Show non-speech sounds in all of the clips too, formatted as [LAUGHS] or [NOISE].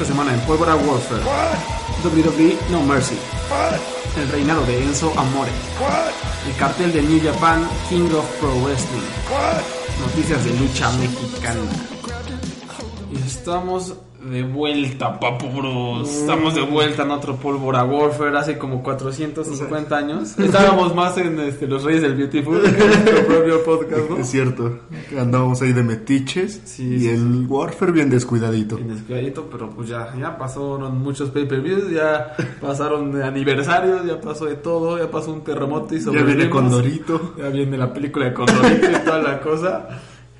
esta semana en Pólvora Warfare. WWE No Mercy. El reinado de Enzo Amore. El cartel de New Japan King of Pro Wrestling. Noticias de lucha mexicana. Y estamos de vuelta, papu bros. Estamos de vuelta en otro Pólvora Warfare hace como 450 años. Estábamos más en este, Los Reyes del Beautiful que en nuestro propio podcast, ¿no? Es cierto, andábamos ahí de metiches Sí, y sí, el Warfare bien descuidadito. En descuidadito, pero pues ya, ya pasaron muchos pay-per-views, ya pasaron de aniversarios, ya pasó de todo, ya pasó un terremoto y Ya viene. Condorito. Ya viene la película de Condorito y toda la cosa.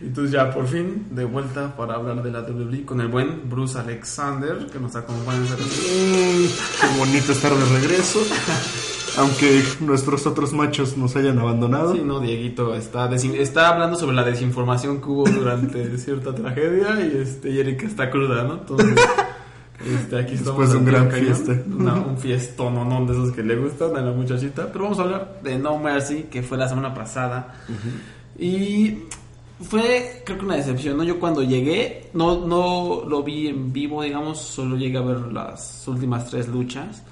Entonces ya por fin de vuelta para hablar de la WWE con el buen Bruce Alexander que nos acompaña. Mm, qué bonito estar de regreso. Aunque nuestros otros machos nos hayan abandonado. Sí, no, Dieguito está, está hablando sobre la desinformación que hubo durante [LAUGHS] cierta tragedia y este y Erika está cruda, ¿no? Entonces, este, aquí estamos Después de un gran fiesta. Una- un fiestón no, no, de esos que le gustan a la muchachita. Pero vamos a hablar de No Mercy, que fue la semana pasada. Y fue, creo que una decepción, ¿no? Yo cuando llegué, no, no lo vi en vivo, digamos, solo llegué a ver las últimas tres luchas.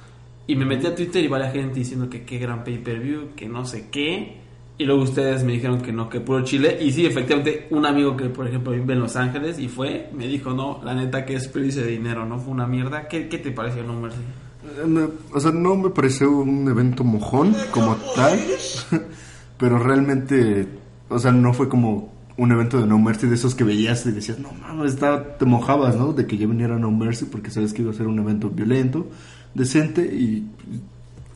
Y me metí a Twitter y varias gente diciendo que qué gran pay-per-view, que no sé qué. Y luego ustedes me dijeron que no, que puro Chile. Y sí, efectivamente, un amigo que, por ejemplo, vive en Los Ángeles y fue, me dijo, no, la neta que es pérdida de dinero, ¿no? Fue una mierda. ¿Qué, qué te pareció, no, Mercy? Eh, O sea, no me pareció un evento mojón como tal, [LAUGHS] pero realmente, o sea, no fue como un evento de No Mercy de esos que veías y decías, no mames, está- te mojabas, ¿no? De que ya viniera No Mercy porque sabes que iba a ser un evento violento, decente y,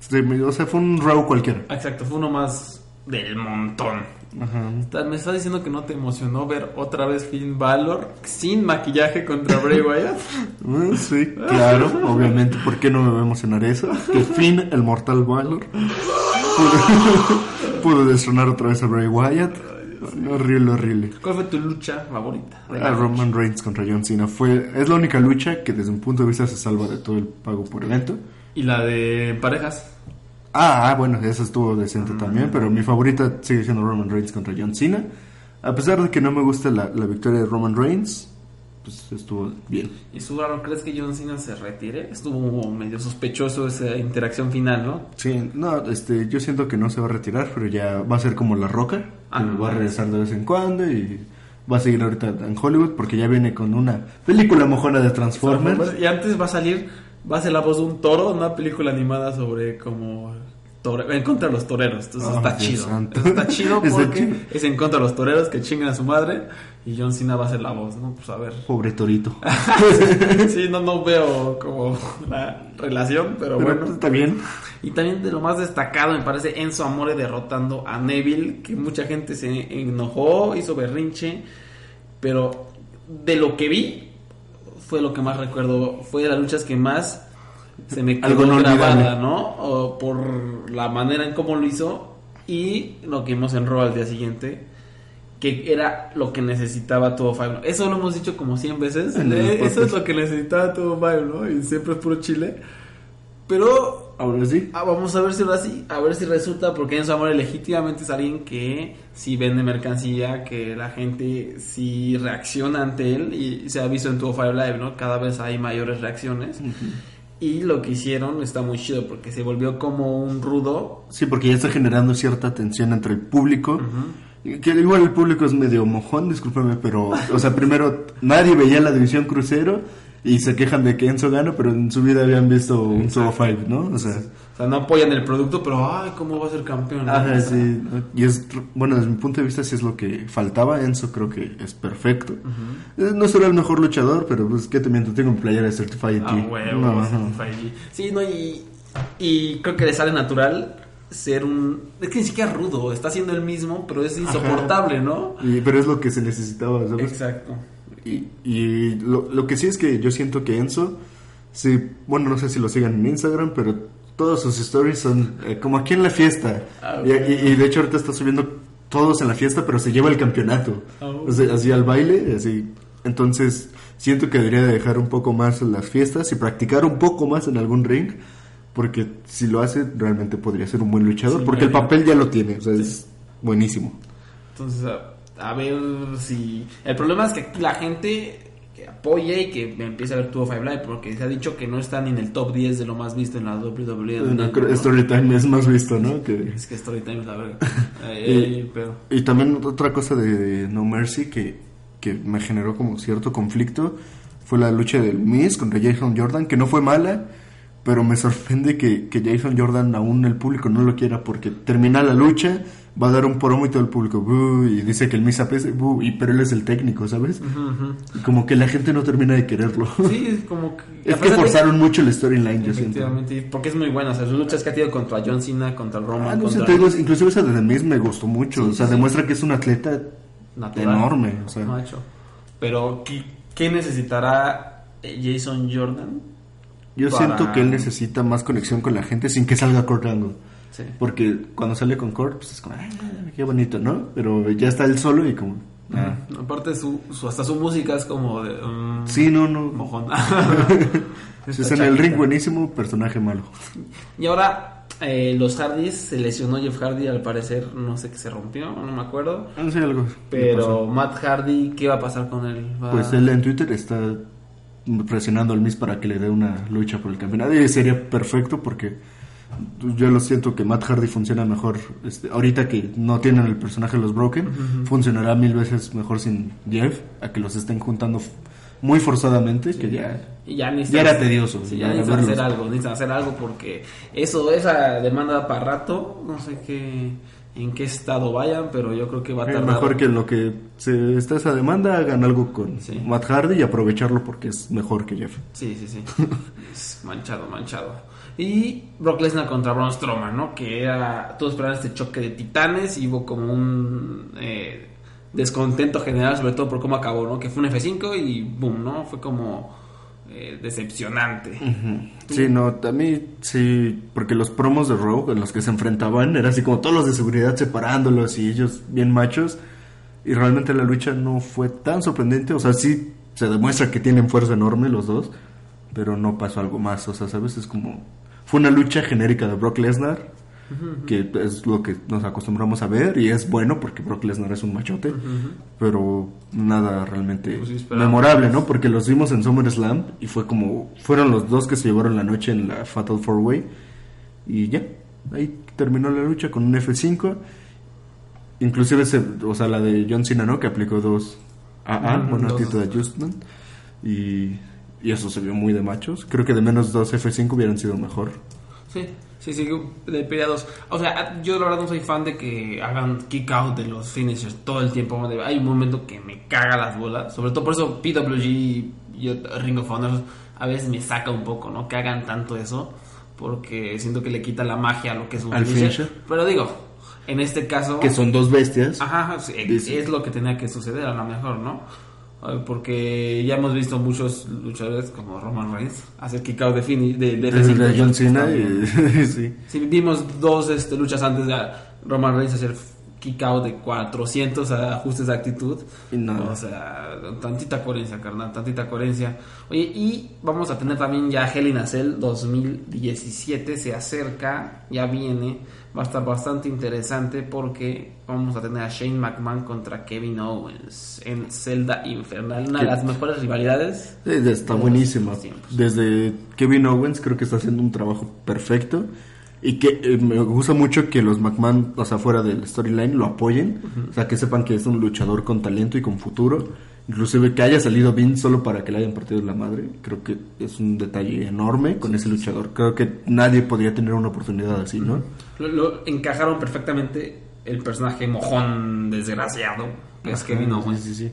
se me- o sea, fue un Raw cualquiera. Exacto, fue uno más del montón. Ajá. Me estás diciendo que no te emocionó ver otra vez Finn Balor sin maquillaje contra Bray Wyatt. Mm, [LAUGHS] Sí, claro, obviamente, ¿por qué no me va a emocionar eso? Que Finn, el Mortal Valor, pudo, [LAUGHS] pudo destronar otra vez a Bray Wyatt. Horrible, horrible. ¿Cuál fue tu lucha favorita? A la Roman Reigns contra John Cena fue es la única lucha que desde un punto de vista se salva de todo el pago por evento. Y la de parejas. Ah, ah, bueno, esa estuvo decente también, pero mi favorita sigue siendo Roman Reigns contra John Cena. A pesar de que no me gusta la, la victoria de Roman Reigns, pues estuvo bien. ¿Y su raro crees que John Cena se retire? Estuvo medio sospechoso esa interacción final, ¿no? Sí, no, este, yo siento que no se va a retirar, pero ya va a ser como La Roca, Ah, que va a vale. regresar de vez en cuando y va a seguir ahorita en Hollywood porque ya viene con una película mojona de Transformers. Y antes va a salir, va a ser la voz de un toro, una película animada sobre como tore- en contra de los toreros. Entonces Oh, está Dios chido. santo. Está chido [LAUGHS] porque chido. es en contra de los toreros que chingan a su madre y John Cena va a ser la voz, ¿no? Pues a ver. Pobre Torito. [LAUGHS] sí, no, no veo como la relación, pero, Pero bueno. está bien. Y también de lo más destacado me parece Enzo Amore derrotando a Neville, que mucha gente se enojó, hizo berrinche, pero de lo que vi fue lo que más recuerdo, fue de las luchas que más se me Algo quedó no grabada, olvidable. ¿no? O por la manera en cómo lo hizo y lo que vimos en Raw al día siguiente. Que era lo que necesitaba todo Five. Eso lo hemos dicho como 100 veces. En Eh, Eso es lo que necesitaba todo Five, ¿no? Y siempre es puro chile. Pero Ahora sí. Ah, vamos a ver si ahora sí, a ver si resulta, porque Enzo Amore legítimamente es alguien que sí vende mercancía, que la gente sí reacciona ante él y se ha visto en tu Fire Live, ¿no? Cada vez hay mayores reacciones. Y lo que hicieron está muy chido porque se volvió como un rudo. Sí, porque ya está generando cierta tensión entre el público. Que igual el público es medio mojón, discúlpame, pero, o sea, primero nadie veía la división crucero y se quejan de que Enzo gana, pero en su vida habían visto un Solo Five, ¿no? O sea, sea, no apoyan el producto, pero ay, ¿cómo va a ser campeón? ajá, sí. Y es, bueno, desde mi punto de vista, sí es lo que faltaba. Enzo creo que es perfecto. Eh, No será el mejor luchador, pero pues, ¿qué te miento? Tengo mi playera de Certified Ah, huevo, No. Certified. Sí, no, y, y creo que le sale natural ser un... Es que ni siquiera rudo, está siendo el mismo, pero es insoportable, ¿no? Y- pero es lo que se necesitaba, ¿sabes? Exacto. Y, y lo, lo que sí es que yo siento que Enzo, sí, bueno, no sé si lo sigan en Instagram, pero todos sus stories son eh, como aquí en la fiesta. Ah, y, y- y de hecho ahorita está subiendo todos en la fiesta, pero se lleva el campeonato. Ah, O sea, así al baile, así. Entonces, siento que debería de dejar un poco más las fiestas y practicar un poco más en algún ring. Porque si lo hace, realmente podría ser un buen luchador. Sí, porque el papel ya lo tiene. O sea, es buenísimo. Entonces, a, a ver si... El problema es que aquí la gente que apoye y que empiece a ver Two Five Live, porque se ha dicho que no está ni en el top 10 de lo más visto en la WWE. No, creo- Storytime es más visto, ¿no? Que... Es que Storytime es la verga. [LAUGHS] Eh, pero... Y también otra cosa de No Mercy que, que me generó como cierto conflicto fue la lucha del Miz contra Jason Jordan, que no fue mala, pero me sorprende que, que Jason Jordan aún el público no lo quiera porque termina la lucha, va a dar un promo y todo el público y dice que el Miz apese, "Boo", y pero él es el técnico, ¿sabes? Y como que la gente no termina de quererlo. Sí, es [LAUGHS] como que... es que pesar de- forzaron mucho el storyline, yo siento. Efectivamente, porque es muy buena. O sea, sus luchas que ha tenido contra John Cena, contra Roman, Ah, no sé, contra te digo, inclusive esa de The Miz me gustó mucho, Sí, o sea, sí, demuestra que es un atleta natural. enorme, o sea. Macho. Pero, ¿qué, qué necesitará eh, Jason Jordan? Yo para- siento que él necesita más conexión con la gente sin que salga Kurt Angle. Sí. Porque cuando sale con Kurt, pues es como, "Ay, qué bonito, ¿no? Pero ya está él solo y como, ah. Aparte, su, su- hasta su música es como de. mm, Sí, no, no. Mojón. [LAUGHS] Es en el ring buenísimo, personaje malo. Y ahora, eh, los Hardys se lesionó Jeff Hardy, al parecer, no sé qué se rompió, no me acuerdo. No sé algo. Pero. Matt Hardy, ¿qué va a pasar con él? ¿Va- Pues él en Twitter está presionando al Miz para que le dé una lucha por el campeonato. Y sería perfecto porque yo lo siento que Matt Hardy funciona mejor. Este, ahorita que no tienen el personaje de los Broken, funcionará mil veces mejor sin Jeff, a que los estén juntando muy forzadamente, que ya... Y ya, Ya era tedioso, Sí, ya necesitan hacer algo, necesitan hacer algo porque eso, esa demanda para rato, no sé qué, en qué estado vayan, pero yo creo que va a tardar. mejor que en lo que se está esa demanda hagan algo con Sí. Matt Hardy y aprovecharlo porque es mejor que Jeff. Sí, sí, sí. [LAUGHS] es manchado, manchado. Y Brock Lesnar contra Braun Strowman, ¿no? Que era, todos esperaban este choque de titanes y hubo como un eh, descontento general, sobre todo por cómo acabó, ¿no? Que fue un F5 y boom, ¿no? Fue como eh, decepcionante. Sí, no, a mí sí, porque los promos de Raw en los que se enfrentaban era así como todos los de seguridad separándolos y ellos bien machos. Y realmente la lucha no fue tan sorprendente. O sea, sí se demuestra que tienen fuerza enorme los dos, pero no pasó algo más. O sea, ¿sabes? Es como. Fue una lucha genérica de Brock Lesnar, que es lo que nos acostumbramos a ver y es bueno porque Brock Lesnar es un machote, pero nada realmente Pues memorable, ¿no? Porque los vimos en SummerSlam y fue como. Fueron los dos que se llevaron la noche en la Fatal Four Way y ya. Ahí terminó la lucha con un F5. Inclusive, ese, o sea, la de John Cena, ¿no? Que aplicó dos AA, Ujú, bueno, dos. Attitude Adjustment. Y, y eso se vio muy de machos. Creo que de menos dos F5 hubieran sido mejor. Sí, sí, sí, de pelea dos. O sea, yo la verdad no soy fan de que hagan kick out de los finishers todo el tiempo. Hay un momento que me caga las bolas. Sobre todo por eso PWG y Ring of Honor a veces me saca un poco, ¿no? Que hagan tanto eso. Porque siento que le quita la magia a lo que es un Al finisher. finisher. Pero digo, en este caso... Que son dos bestias. Ajá, es lo que tenía que suceder a lo mejor, ¿no? Porque ya hemos visto muchos luchadores como Roman Reigns hacer kick out de, fini- de, de Desde F5. la John Cena y, [LAUGHS] sí. Sí, vimos dos este, luchas antes de Roman Reigns hacer kick out de 400 ajustes de actitud. Nada. O sea, tantita coherencia, carnal, tantita coherencia. Oye, y vamos a tener también ya Hell in a Cell 2017, se acerca, ya viene. Va a estar bastante interesante porque vamos a tener a Shane McMahon contra Kevin Owens en Zelda Infernal, una de las mejores rivalidades. Está buenísima. Desde Kevin Owens creo que está haciendo un trabajo perfecto. Y que eh, me gusta mucho que los McMahon, o sea, fuera del storyline, lo apoyen. O sea, que sepan que es un luchador con talento y con futuro. Inclusive que haya salido Vince solo para que le hayan partido la madre. Creo que es un detalle enorme con ese luchador. Creo que nadie podría tener una oportunidad así, ¿no? Lo, lo encajaron perfectamente el personaje mojón desgraciado, que es Kevin Owens. Sí, sí, sí.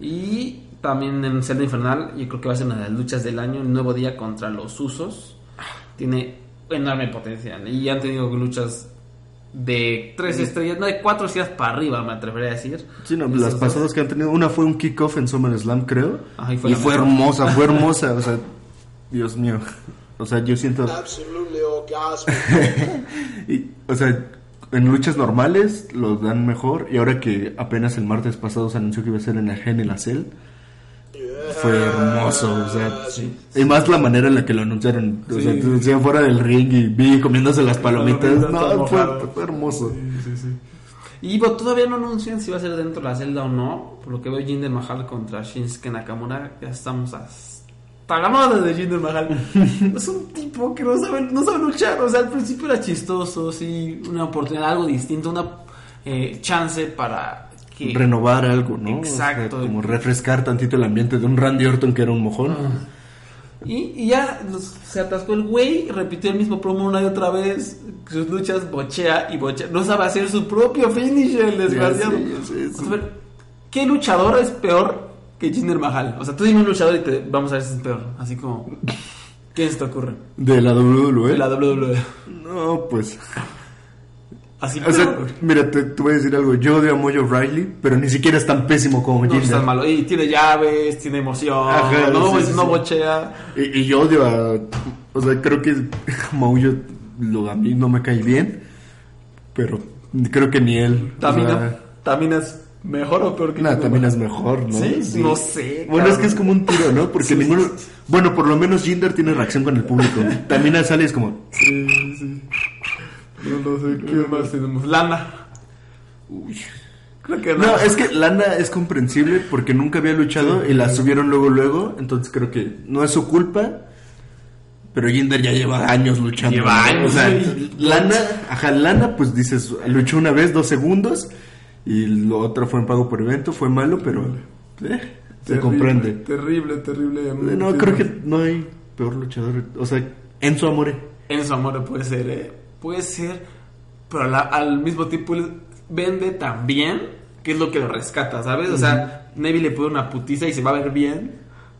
Y también en Zelda Infernal, yo creo que va a ser una de las luchas del año, el nuevo día contra los Usos. Tiene enorme potencial. Y han tenido luchas de tres estrellas, no de cuatro estrellas para arriba, me atrevería a decir. Sí, no, las pasadas que han tenido, una fue un kickoff en SummerSlam, creo. Ajá, y y fue fue, la mejor. hermosa, fue [LAUGHS] hermosa, o sea, Dios mío. O sea, yo siento, absolutely orgasmic. [LAUGHS] y, o sea, en luchas normales lo dan mejor y ahora que apenas el martes pasado se anunció que iba a ser en el Gen y la Cell, fue hermoso, o sea, y más la manera en la que lo anunciaron, o sea, Sí. decías fuera del ring y vi comiéndose las palomitas, no, todo fue, fue hermoso. Y bueno, todavía no anuncian si va a ser dentro de la celda o no. Por lo que veo Jinder Mahal contra Shinsuke Nakamura. Ya estamos hasta madre de Jinder Mahal. [LAUGHS] es un tipo que no sabe, no sabe luchar. O sea, al principio era chistoso, sí, una oportunidad, algo distinto, una eh, chance para que... Renovar algo, ¿no? O Exacto. sea, como refrescar tantito el ambiente de un Randy Orton que era un mojón. Y, y ya se atascó el güey, repitió el mismo promo una y otra vez. Sus luchas bochea y bochea. No sabe hacer su propio finisher, el desgraciado. sí. ¿qué luchador es peor que Jinder Mahal? O sea, tú dime un luchador y te, vamos a ver si es peor. Así como, ¿quién se te ocurre? De la WWE. De la WWE. No, pues. Así O sea, mira, te, te voy a decir algo. Yo odio a Mojo Riley, pero ni siquiera es tan pésimo como No Jinder. es tan malo. Y tiene llaves, tiene emoción. Ajá, no, sí, sí, no sí. bochea. Y, y yo odio a. O sea, creo que [LAUGHS] Maullo lo, a mí no me cae bien, pero creo que ni él. o Tamina, sea, ¿Tamina es mejor o peor que también Mahal? es mejor, ¿no? Sí, no sé, Bueno, es que es como un tiro, ¿no? Porque Sí, ninguno. sí, sí. Bueno, por lo menos Jinder tiene reacción con el público. [LAUGHS] Tamina sale y es como. Sí, sí. No lo sé, ¿qué más tenemos? Lana. Uy. Creo que no. No, es que Lana es comprensible porque nunca había luchado y la subieron luego, luego. Entonces creo que no es su culpa. Pero Jinder ya lleva años luchando. Lleva ¿no? años, O sea, sí. Lana, ajá, Lana, pues dices, luchó una vez, dos segundos. Y lo otro fue en pago por evento, fue malo, pero. eh, se Terrible, comprende. Terrible, terrible. No, creo que no hay peor luchador. O sea, Enzo Amore. Enzo Amore puede ser, ¿eh? Puede ser, pero la- al mismo tiempo él vende tan bien que es lo que lo rescata, ¿sabes? O sea, Neville le pone una putiza y se va a ver bien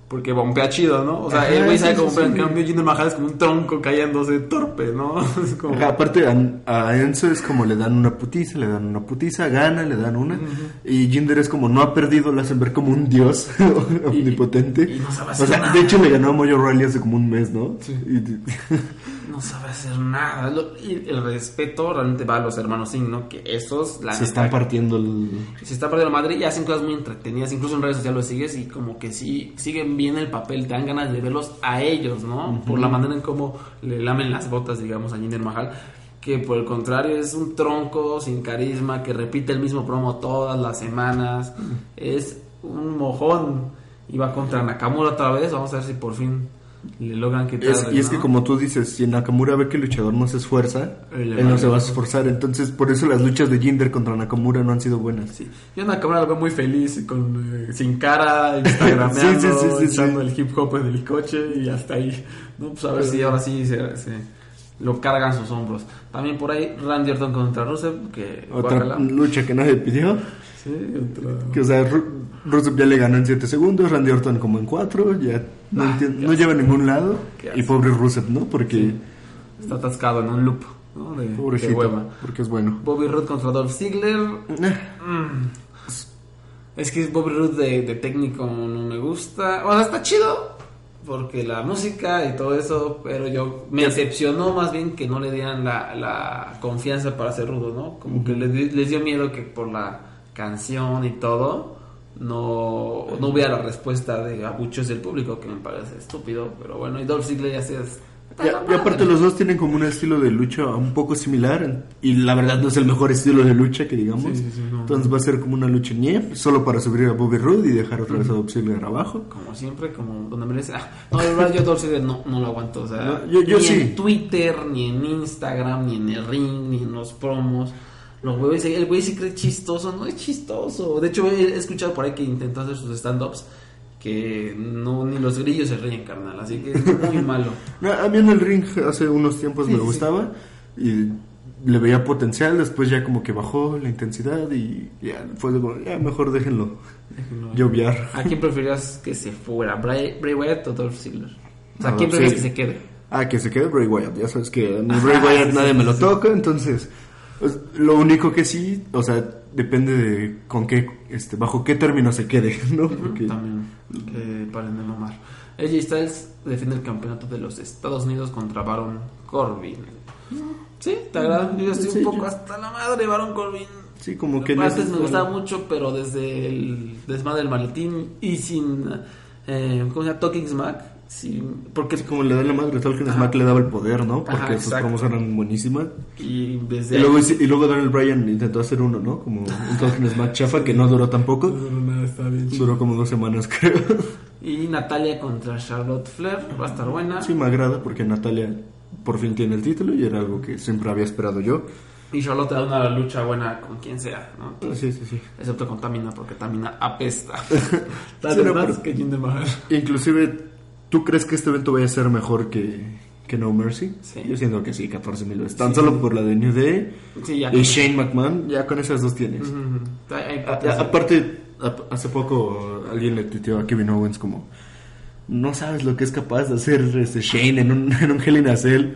porque bombea chido, ¿no? O sea, Ajá, el güey sabe cómo bombea, en cambio Jinder Mahal es como un tronco cayéndose torpe, ¿no? [LAUGHS] Es como... Ajá, aparte a, a Enzo es como le dan una putiza, le dan una putiza, gana, le dan una. Y Jinder es como no ha perdido, lo hacen ver como un dios [LAUGHS] omnipotente. y no sabe o hacer sea, nada. de hecho le ganó a Mojo Riley hace como un mes, ¿no? Sí. Y- [LAUGHS] No sabe hacer nada. Y el respeto realmente va a los hermanos Singh, ¿no? Que esos, la se neta, están partiendo el... se está perdiendo la madre y hacen cosas muy entretenidas. Incluso en redes sociales los sigues y como que sí, siguen bien el papel. Te dan ganas de verlos a ellos, ¿no? Por la manera en cómo le lamen las botas, digamos, a Jinder Mahal. Que por el contrario es un tronco sin carisma que repite el mismo promo todas las semanas. Es un mojón. Y va contra Nakamura otra vez. Vamos a ver si por fin le logran quitar. Es- y es que ¿no? como tú dices, si Nakamura ve que el luchador no se esfuerza, Él él no se va a esforzar. Entonces, por eso las luchas de Jinder contra Nakamura no han sido buenas. Sí. Yo cámara lo veo muy feliz, con, eh, sin cara, [LAUGHS] instagrameando, Sí, sí, sí, sí, echando sí. el hip hop en el coche y hasta ahí. No, pues a ver si ahora sí se, se- lo cargan sus hombros. También por ahí Randy Orton contra Rusev, que Otra guácala. lucha que nadie pidió. Sí, otra- Que, o sea, Ru- Rusev ya le ganó en 7 segundos, Randy Orton como en 4, ya no, Ah, no lleva a ningún lado. Y pobre Rusev, ¿no? Porque, Está atascado en un loop, ¿no? De, de pobrecito, hueva. porque es bueno. Bobby Roode contra Dolph Ziggler. Mm. Es que Bobby Roode de, de técnico no me gusta. O sea, está chido. Porque la música y todo eso, pero yo me decepcionó más bien que no le dieran la, la confianza para ser rudo, ¿no? Como que les, di- les dio miedo que por la canción y todo no, no hubiera la respuesta de abuchos del público, que me parece estúpido, pero bueno, y Dolph Ziggler ya es... Y, y aparte los dos tienen como un estilo de lucha un poco similar y la verdad no es el mejor estilo de lucha que digamos. Sí, sí, sí, no. Entonces va a ser como una lucha ñe, solo para subir a Bobby Roode y dejar otra vez a Dolph Ziggler abajo. como siempre, como donde me dice, ah, no, de verdad yo Dolph Ziggler no, no lo aguanto, o sea, No, yo- yo ni en Twitter, ni en Instagram, ni en el ring, ni en los promos, los güeyes, el güey se cree chistoso, no es chistoso, de hecho he escuchado por ahí que intentó hacer sus stand-ups, que no, ni los grillos se ríen, carnal, así que es muy [LAUGHS] malo. No, A mí en el ring hace unos tiempos Sí, me sí, gustaba y le veía potencial, después ya como que bajó la intensidad y ya fue de como, ya mejor déjenlo Déjenlo. lloviar. ¿A quién preferirías que se fuera, Bray, Bray Wyatt o Dolph Ziggler? O sea, ¿a Ah, quién sí. prefieres que se quede? Ah, que se quede Bray Wyatt, ya sabes que a Bray [LAUGHS] Wyatt nadie sí, me lo sí. toca, entonces lo único que sí, o sea, depende de con qué, este, bajo qué término se quede, [LAUGHS] ¿no? Porque También, que paren de mamar. AJ Styles defiende el campeonato de los Estados Unidos contra Baron Corbin. ¿Sí? ¿Te agrada? Yo estoy Sí, un poco yo- hasta la madre Baron Corbin. sí, como que Antes me gustaba mucho, pero desde el desmadre del maletín y sin. Eh, ¿Cómo se llama? Talking Smack. Sí, porque Es como le da la madre, Talking Smack le daba el poder, ¿no? Porque Ajá, sus promos eran buenísimas. y desde Y luego, y luego Daniel Bryan intentó hacer uno, ¿no? Como un [LAUGHS] Talking Smack chafa que no duró tampoco. nada está bien. Duró como dos semanas, [LAUGHS] creo. Y Natalia contra Charlotte Flair va a estar buena. Sí, me agrada porque Natalia por fin tiene el título y era algo que siempre había esperado yo. Y Charlotte da una lucha buena con quien sea, ¿no? Sí, sí, sí. Excepto con Tamina, porque Tamina apesta. [LAUGHS] Sí, Tal no, más pero- que Jinder Mahal. Inclusive, ¿tú crees que este evento vaya a ser mejor que, que No Mercy? Sí. Yo siento que sí, 14 mil veces. Tan solo por la de New Day Sí, ya. y Shane McMahon, ya con esas dos tienes. A- a- aparte, a- hace poco alguien le tuiteó a Kevin Owens como no sabes lo que es capaz de hacer este Shane en un, [LAUGHS] en un Hell in a Cell.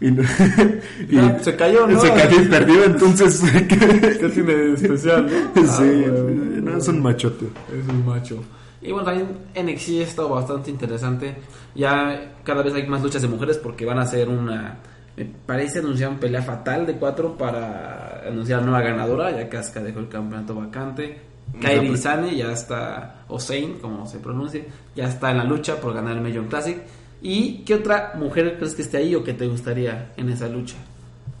Y, no- [LAUGHS] y Ah, se cayó, ¿no? Se cayó y perdió, entonces... ¿Qué tiene de especial, no? [LAUGHS] sí, Ah, bueno. no, es un machote. Es un macho. Y bueno, también NXT ha estado bastante interesante. Ya cada vez hay más luchas de mujeres porque van a hacer una. Me parece anunciar una pelea fatal de cuatro para anunciar nueva ganadora. Ya Casca dejó el campeonato vacante. Kairi Sane ya está, o Zane, como se pronuncie, ya está en la lucha por ganar el Million Classic. ¿Y qué otra mujer crees que esté ahí o que te gustaría en esa lucha?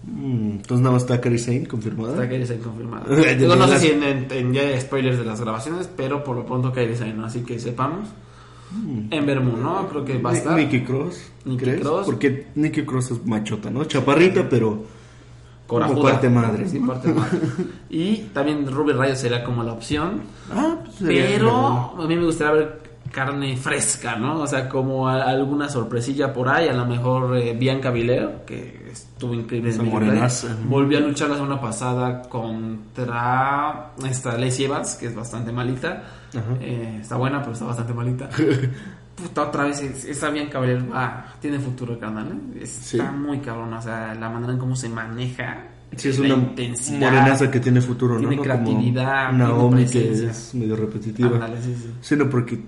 Mm, entonces nada más está Kairi Sane confirmada. Está Kairi Sane confirmada. [LAUGHS] Digo, no sé si en, en- en ya hay spoilers de las grabaciones, pero por lo pronto Kairi Sane, ¿no? Así que sepamos. En Vermont, ¿no? Creo que va a estar. Nikki Cross, ¿crees? Cross. Porque Nikki Cross es machota, ¿no? Chaparrita, pero Corajuda. como parte madre. Sí, parte madre. [LAUGHS] Y también Ruby Rayo sería como la opción. Ah, pues Pero a mí me gustaría ver carne fresca, ¿no? O sea, como a- alguna sorpresilla por ahí. A lo mejor eh, Bianca Vileo, que estuvo increíble. Classic. Volvió a luchar la semana pasada contra esta Lacey Evans, que es bastante malita. Eh, está buena, pero está bastante malita. [LAUGHS] Puta, otra vez, es- esa Bianca Belair va, tiene futuro, carnal. ¿eh? Está Sí. muy cabrón, o sea, la manera en cómo se maneja. Sí, es la una intensidad. morenaza que tiene futuro, Tiene ¿no? No creatividad, Como tiene que es medio repetitiva. Ándale, sí, sí. Sí, no, porque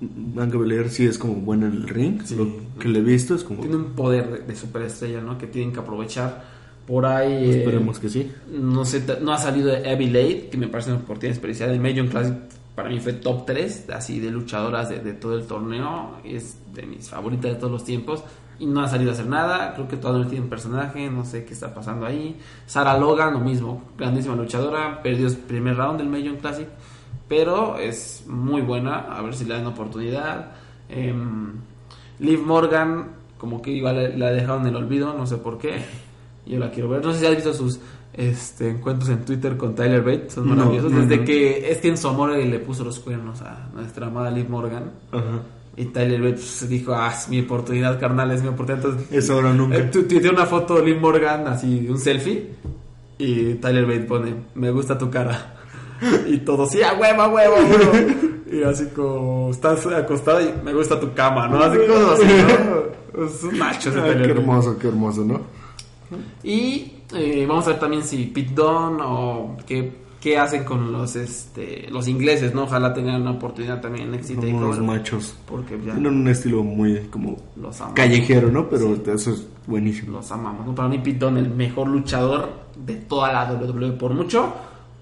Bianca Belair sí es como buena en el ring. Sí. Lo que le he visto es como... Tiene un poder de, de superestrella, ¿no? Que tienen que aprovechar. Por ahí. eh, Esperemos que sí. no sé, no ha salido Abby Lade, que me parece una oportunidad especial. El Major Classic para mí fue top 3, así de luchadoras de, de todo el torneo. Es de mis favoritas de todos los tiempos. Y no ha salido a hacer nada. Creo que todavía no tiene personaje. No sé qué está pasando ahí. Sarah Logan, lo mismo. Grandísima luchadora. Perdió el primer round del Major Classic. Pero es muy buena. A ver si le dan oportunidad. Em, Liv Morgan, como que igual la dejaron en el olvido. No sé por qué. Yo la quiero ver. No sé si has visto sus este, encuentros en Twitter con Tyler Bate. Son maravillosos. no, Desde no. que es que en su amor le puso los cuernos a nuestra amada Liv Morgan. Ajá. Y Tyler Bate pues, dijo, ah, es mi oportunidad, carnal, es mi oportunidad. Entonces, Es ahora nunca. eh, una foto de Liv Morgan, así, un selfie. Y Tyler Bate pone, me gusta tu cara. [LAUGHS] Y todo, sí, a huevo, a huevo, huevo. Y así como, estás acostado y me gusta tu cama, ¿no? Así como así, ¿no? [LAUGHS] Es un macho ese Ay, Tyler qué hermoso, qué hermoso, ¿no? Y eh, vamos a ver también si Pete Dunne o qué, qué hacen con los este los ingleses, ¿no? Ojalá tengan una oportunidad también en unos Takeover, machos. Porque ya Tienen un estilo muy como los amamos. callejero, ¿no? Pero eso es buenísimo. Los amamos, ¿no? Para mí Pete Dunne el mejor luchador de toda la WWE por mucho.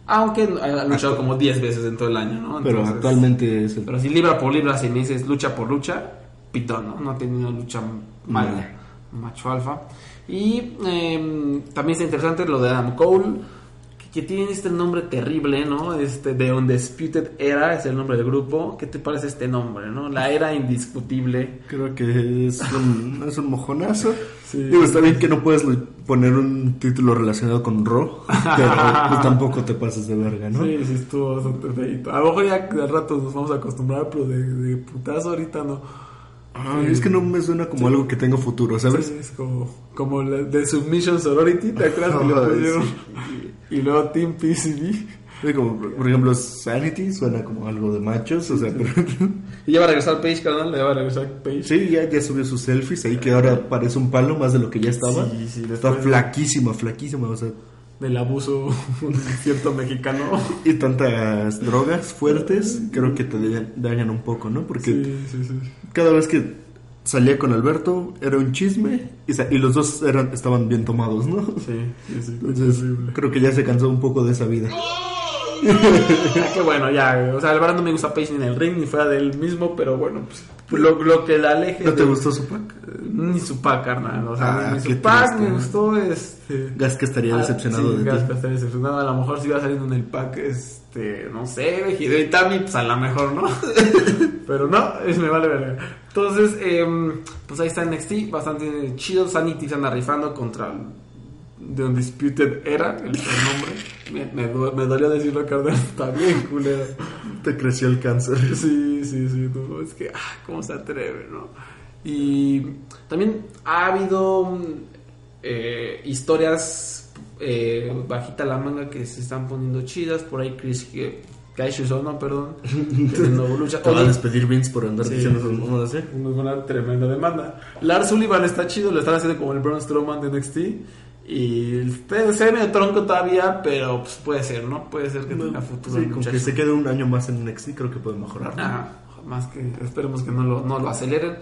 Aunque ha luchado como 10 veces en todo el año, ¿no? Pero actualmente es el... Pero si libra por libra, si me dices lucha por lucha, Pitón, ¿no? No ha tenido lucha mala. Macho alfa. Y eh, también está interesante lo de Adam Cole, que, que tiene este nombre terrible, ¿no? Este de Undisputed Era es el nombre del grupo. ¿Qué te parece este nombre, no? La era indiscutible. Creo que es un, es un mojonazo. Sí. Digo, está bien que no puedes poner un título relacionado con Raw, pero pues tampoco te pases de verga, ¿no? Sí, sí, estuvo bastante feito. A lo mejor ya de rato nos vamos a acostumbrar, pero de, de putazo ahorita no. Ay, es que no me suena como algo que tenga futuro, ¿sabes? Sí, es como, como la de Submission Sorority, ¿te acuerdas que Ay, pusieron? sí. Y luego Team PCB. Sí, como, por ejemplo, Sanity suena como algo de machos, o sea, pero... Y ya va a regresar Page, carnal, ya va a regresar Page. Sí, ya, ya subió sus selfies ahí, que ahora parece un palo más de lo que ya estaba. Sí, sí, Está flaquísima, flaquísima, o sea... Del abuso un cierto mexicano. Y tantas drogas fuertes, creo que te dañan, un poco, ¿no? Porque Sí, sí, sí. cada vez que salía con Alberto era un chisme y, los dos eran, estaban bien tomados, ¿no? Sí, sí, sí. Entonces, creo que ya se cansó un poco de esa vida. Ah, [LAUGHS] Qué bueno, ya. O sea, verdad no me gusta Page ni en el ring ni fuera del mismo, pero bueno, pues lo, lo que la aleje. ¿No te de- gustó su pack? Ni su pack, carnal. O sea, Ah, ni su pack triste. me gustó. Este. Gas que estaría Ah, decepcionado sí, de Gas ti. que estaría decepcionado. A lo mejor si iba saliendo en el pack, este, no sé, Hideo Itami, pues a lo mejor, ¿no? [LAUGHS] Pero no, es me vale ver. Entonces, em, pues ahí está NXT, bastante chido. Sanity se anda rifando contra The Undisputed Era, el, nombre. Me, me, me dolió decirlo, carnal, [LAUGHS] está bien culero. Te creció el cáncer. [LAUGHS] Sí, sí, sí, no, es que, ah, cómo se atreve, ¿no? Y también ha habido mm, eh, historias eh, bajita la manga que se están poniendo chidas. Por ahí Chris que no, perdón, [LAUGHS] lucha. Te va a despedir Vince por andar Sí. diciendo esas mamadas, ¿eh? una tremenda demanda. Lars Sullivan está chido, lo están haciendo como el Braun Strowman de NXT. Y se ve medio tronco todavía, pero pues puede ser, ¿no? Puede ser que tenga futuro. Sí, con que se quede un año más en NXT, creo que puede mejorar. ¿no? Ajá, más que esperemos que no lo, no lo aceleren.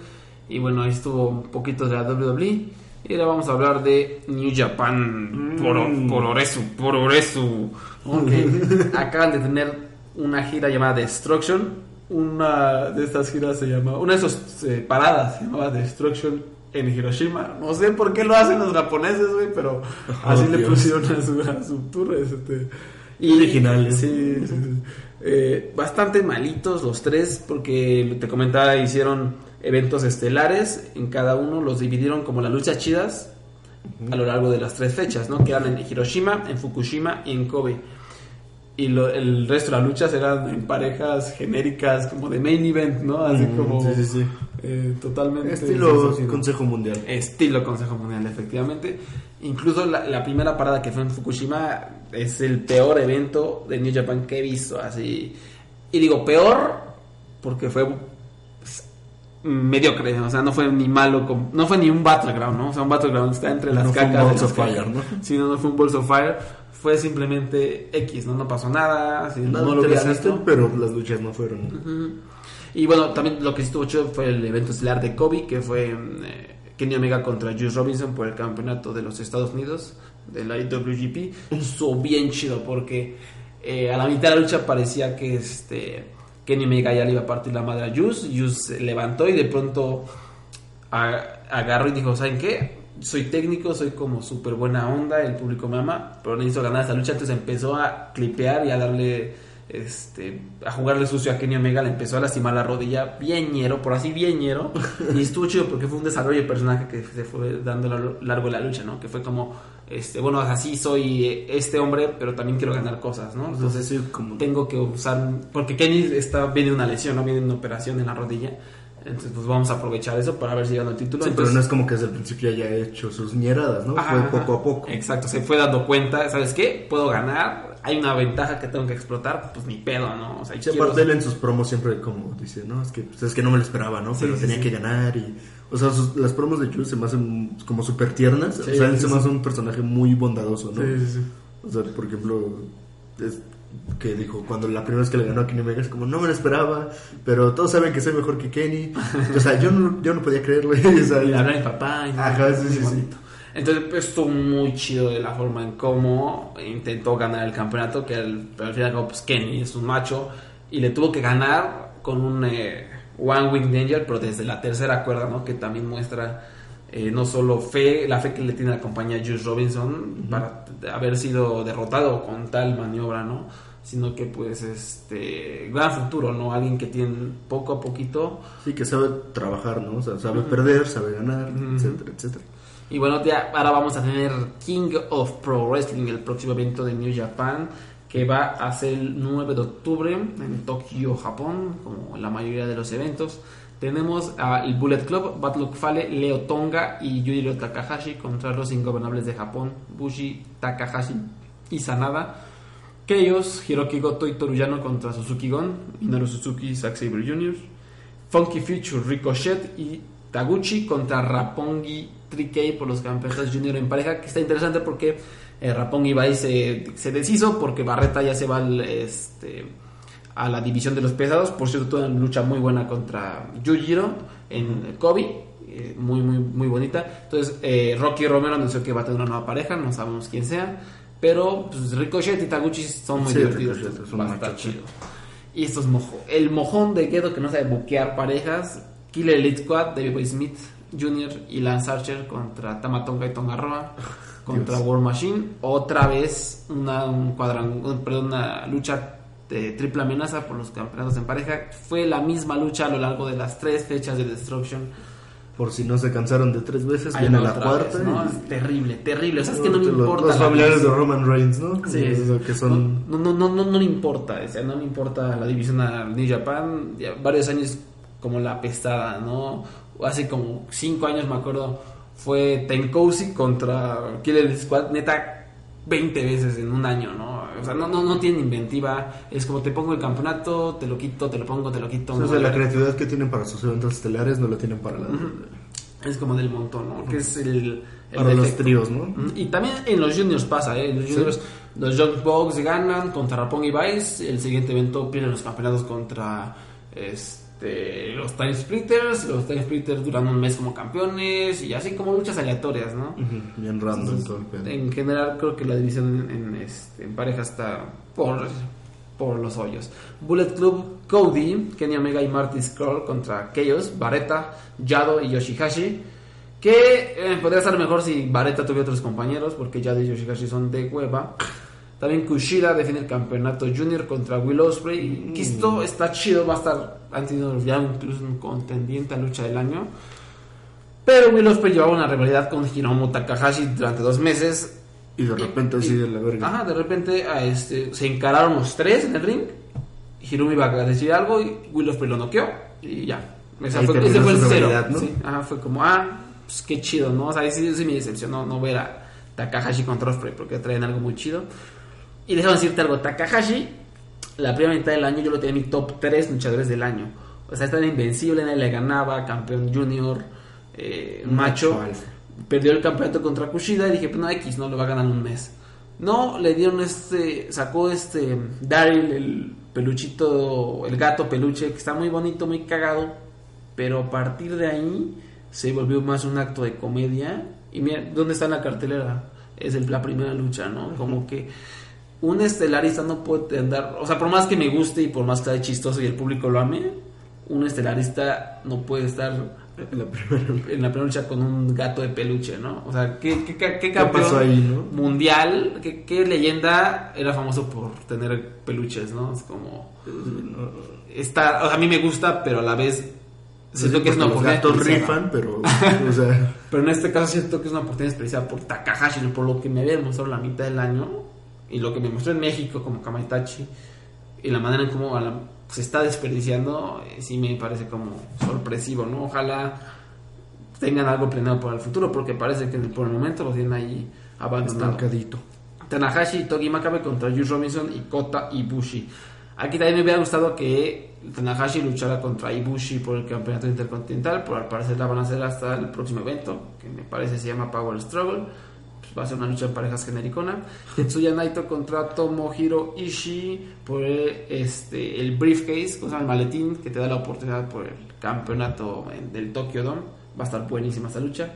Y bueno, ahí estuvo un poquito de la WWE. Y ahora vamos a hablar de New Japan. Por, Mm. por eso, por eso. Ok. [LAUGHS] Acaban de tener una gira llamada Destruction. Una de estas giras se llama. Una de esas eh, paradas se llamaba Destruction en Hiroshima. No sé por qué lo hacen los japoneses, güey, pero [LAUGHS] así le pusieron a su, a su tour. Este. Originales. Sí, sí, sí. Eh, bastante malitos los tres, porque te comentaba, hicieron eventos estelares en cada uno, los dividieron como las luchas chidas a lo largo de las tres fechas, ¿no? Que eran en Hiroshima, en Fukushima y en Kobe. Y lo- el resto de las luchas eran en parejas genéricas, como de main event, ¿no? Así Mm, como sí, sí, sí. eh, totalmente Estilo. Consejo Mundial. Estilo Consejo Mundial, efectivamente. Incluso la, la primera parada que fue en Fukushima es el peor evento de New Japan que he visto. Así. Y digo peor porque fue mediocre. O sea, no fue ni malo. como- no fue ni un Battleground, ¿no? O sea, un Battleground está entre las No fue un cacas. Balls las of Fire, cacas. ¿no? Sí, no, no fue un Balls of Fire. Fue simplemente X, ¿no? No pasó nada. Nada no lo visto. pero las luchas no fueron. Ujú. Y bueno, también lo que sí estuvo chido fue el evento estelar de Kobe, que fue eh, Kenny Omega contra Juice Robinson por el campeonato de los Estados Unidos, de la IWGP. Estuvo bien chido porque eh, a la mitad de la lucha parecía que este Kenny Omega ya le iba a partir la madre a Juice. Juice se levantó y de pronto agarró y dijo, ¿saben qué? Soy técnico, soy como súper buena onda, el público me ama, pero necesito ganar esta lucha, entonces empezó a clipear y a darle, este, a jugarle sucio a Kenny Omega, le empezó a lastimar la rodilla bien ñero, por así bien ñero, y estuvo chido porque fue un desarrollo de personaje que se fue dando largo la lucha, ¿no? Que fue como, este, bueno, así soy este hombre, pero también quiero ganar cosas, ¿no? Entonces, sí, como- tengo que usar porque Kenny está viene una lesión, no viene una operación en la rodilla. Entonces, pues vamos a aprovechar eso para ver si gana el título. Sí, pero Entonces, no es como que desde el principio haya hecho sus ñeradas, ¿no? Ajá, Fue poco a poco. Exacto, se fue dando cuenta, ¿sabes qué? Puedo ganar, hay una ventaja que tengo que explotar, pues ni pedo, ¿no? O sea, Sí, aparte él en sus promos siempre como dice, no, es que, pues, es que no me lo esperaba, ¿no? Pero sí, tenía que ganar y... O sea, sus- las promos de Jules se me hacen como súper tiernas. Sí, o sea, él sí, se me hace un personaje muy bondadoso, ¿no? Sí, sí, sí. O sea, por ejemplo, es que dijo, cuando la primera vez que le ganó a Kenny Omega es como, no me lo esperaba, pero todos saben que soy mejor que Kenny. O sea, yo no, yo no podía creerlo. [LAUGHS] o sea, Y le mi papá. y- Ajá, sí, sí, sí. Entonces, pues, estuvo muy chido de la forma en cómo intentó ganar el campeonato, que al, al final, pues Kenny es un macho y le tuvo que ganar con un eh, One Wing Angel, pero desde la tercera cuerda, ¿no? Que también muestra eh, no solo fe, la fe que le tiene la compañía Juice Robinson para haber sido derrotado con tal maniobra, ¿no? Sino que, pues, este, gran futuro, ¿no? Alguien que tiene poco a poquito Sí, que sabe trabajar, ¿no? O sea, sabe perder, sabe ganar, Ujú. etcétera, etcétera. Y bueno, ya ahora vamos a tener King of Pro Wrestling, el próximo evento de New Japan, que va a ser el 9 de octubre en Tokio, Japón, como la mayoría de los eventos. Tenemos al Bullet Club, Luck Fale, Leo Tonga y Yujiro Takahashi contra los ingobernables de Japón, Bushi, Takahashi y Sanada. Keios, Hiroki Goto y Toruyano contra Suzuki Gon, Minoru Suzuki Zack Sabre Jr. Funky Future, Ricochet y Taguchi contra Rapongi 3K por los campeonatos junior en pareja, que está interesante porque eh, Rapongi va y se, se deshizo porque Barreta ya se va al, este, a la división de los pesados. Por cierto, tuvo una lucha muy buena contra Yujiro en Kobe. eh, muy, muy, muy bonita. Entonces, eh, Rocky Romero anunció que va a tener una nueva pareja, no sabemos quién sea. Pero pues, Ricochet y Taguchi son muy Sí, divertidos. Ricochet es un va a estar macho, sí. chido. Y esto es mojo. El mojón de Gedo que no sabe buquear parejas. Killer Elite Squad, David Boy Smith Jr. y Lance Archer contra Tamatonga y Tonga contra Dios. War Machine. Otra vez una, un cuadran- perdón, una lucha de triple amenaza por los campeonatos en pareja. Fue la misma lucha a lo largo de las tres fechas de Destruction. Por si no se cansaron de tres veces, Ahí viene la cuarta. vez, ¿no? y- Es terrible, terrible. O sea, es que no me los, importa. los familiares de. Roman Reigns, ¿no? Sí. que son... No, no, no, no, no le importa, o sea, no le importa la división a New Japan. Ya varios años como la pestada, ¿no? Hace como cinco años, me acuerdo, fue Tenkosi contra Killer Squad, neta, 20 veces en un año, ¿no? O sea, no, no, no tiene inventiva. Es como te pongo el campeonato, te lo quito, te lo pongo, te lo quito. O sea, ¿no? la creatividad que tienen para sus eventos estelares no la tienen para, la, Es como del montón, ¿no? Que es el, el para los tríos, ¿no? Y también en los juniors pasa, ¿eh? Los Sí. juniors, los Young Bucks ganan contra Rapón y Vice. El siguiente evento pierden los campeonatos contra este, los Time Splitters. Los Time Splitters duran un mes como campeones y así como luchas aleatorias, ¿no? Bien random Entonces, en general creo que la división en, en, este, en pareja está por, por los hoyos. Bullet Club Cody, Kenny Omega y Marty Scroll contra Chaos, Bareta, Yado y Yoshihashi. Que eh, podría estar mejor si Bareta tuviera otros compañeros, porque Yado y Yoshihashi son de hueva. También Kushida define el campeonato junior contra Will Ospreay. Que esto está chido, va a estar. Tenido ya incluso un contendiente a lucha del año. Pero Will Ospreay llevaba una rivalidad con Hiromu Takahashi durante dos meses. Y de repente Y- así y- de la verga. Ajá, de repente a este, se encararon los tres en el ring. Hiromu iba a decir algo y Will Ospreay lo noqueó. Y ya. Ahí fue, ese fue el cero. ¿no? Sí, ajá, fue como, ah, pues qué chido, ¿no? O sea, sí, sí me decepcionó no ver a Takahashi contra Ospreay porque traen algo muy chido. Y déjame decirte algo, Takahashi, la primera mitad del año yo lo tenía en mi top 3 luchadores del año. O sea, estaba invencible, nadie le ganaba, campeón junior, eh, macho. Perdió el campeonato contra Kushida y dije, pues no, X, no, lo va a ganar en un mes. No, le dieron este, sacó este Daryl, el peluchito, el gato peluche, que está muy bonito, muy cagado, pero a partir de ahí se volvió más un acto de comedia. Y mira, ¿dónde está la cartelera? Es el- la primera lucha, ¿no? Como que un estelarista no puede andar, o sea, por más que me guste y por más que sea chistoso y el público lo ame, un estelarista no puede estar La primera. en la primera lucha con un gato de peluche, ¿no? O sea, ¿qué, qué, qué, qué ¿Qué campeón pasó ahí, no? mundial, qué, qué leyenda era famoso por tener peluches, ¿no? Es como... Está, o sea, a mí me gusta, pero a la vez siento que es una Los oportunidad gatos desperdiciada. rifan, pero. [LAUGHS] O sea. Pero en este caso siento que es una oportunidad desperdiciada por Takahashi, ¿no? por lo que me había demostrado la mitad del año y lo que me mostró en México como Kamaitachi y la manera en cómo la- se está desperdiciando, eh, sí me parece como sorpresivo, ¿no? Ojalá tengan algo planeado para el futuro, porque parece que por el momento lo tienen ahí. Estancadito. Tanahashi y Togi Makabe contra Juice Robinson y Kota Ibushi. Aquí también me hubiera gustado que Tanahashi luchara contra Ibushi por el campeonato intercontinental, pero al parecer la van a hacer hasta el próximo evento, que me parece se llama Power Struggle. Va a ser una lucha en parejas genericona. Tetsuya Naito contra Tomohiro Ishii por este, el briefcase, o sea, el maletín que te da la oportunidad por el campeonato del Tokyo Dome. Va a estar buenísima esta lucha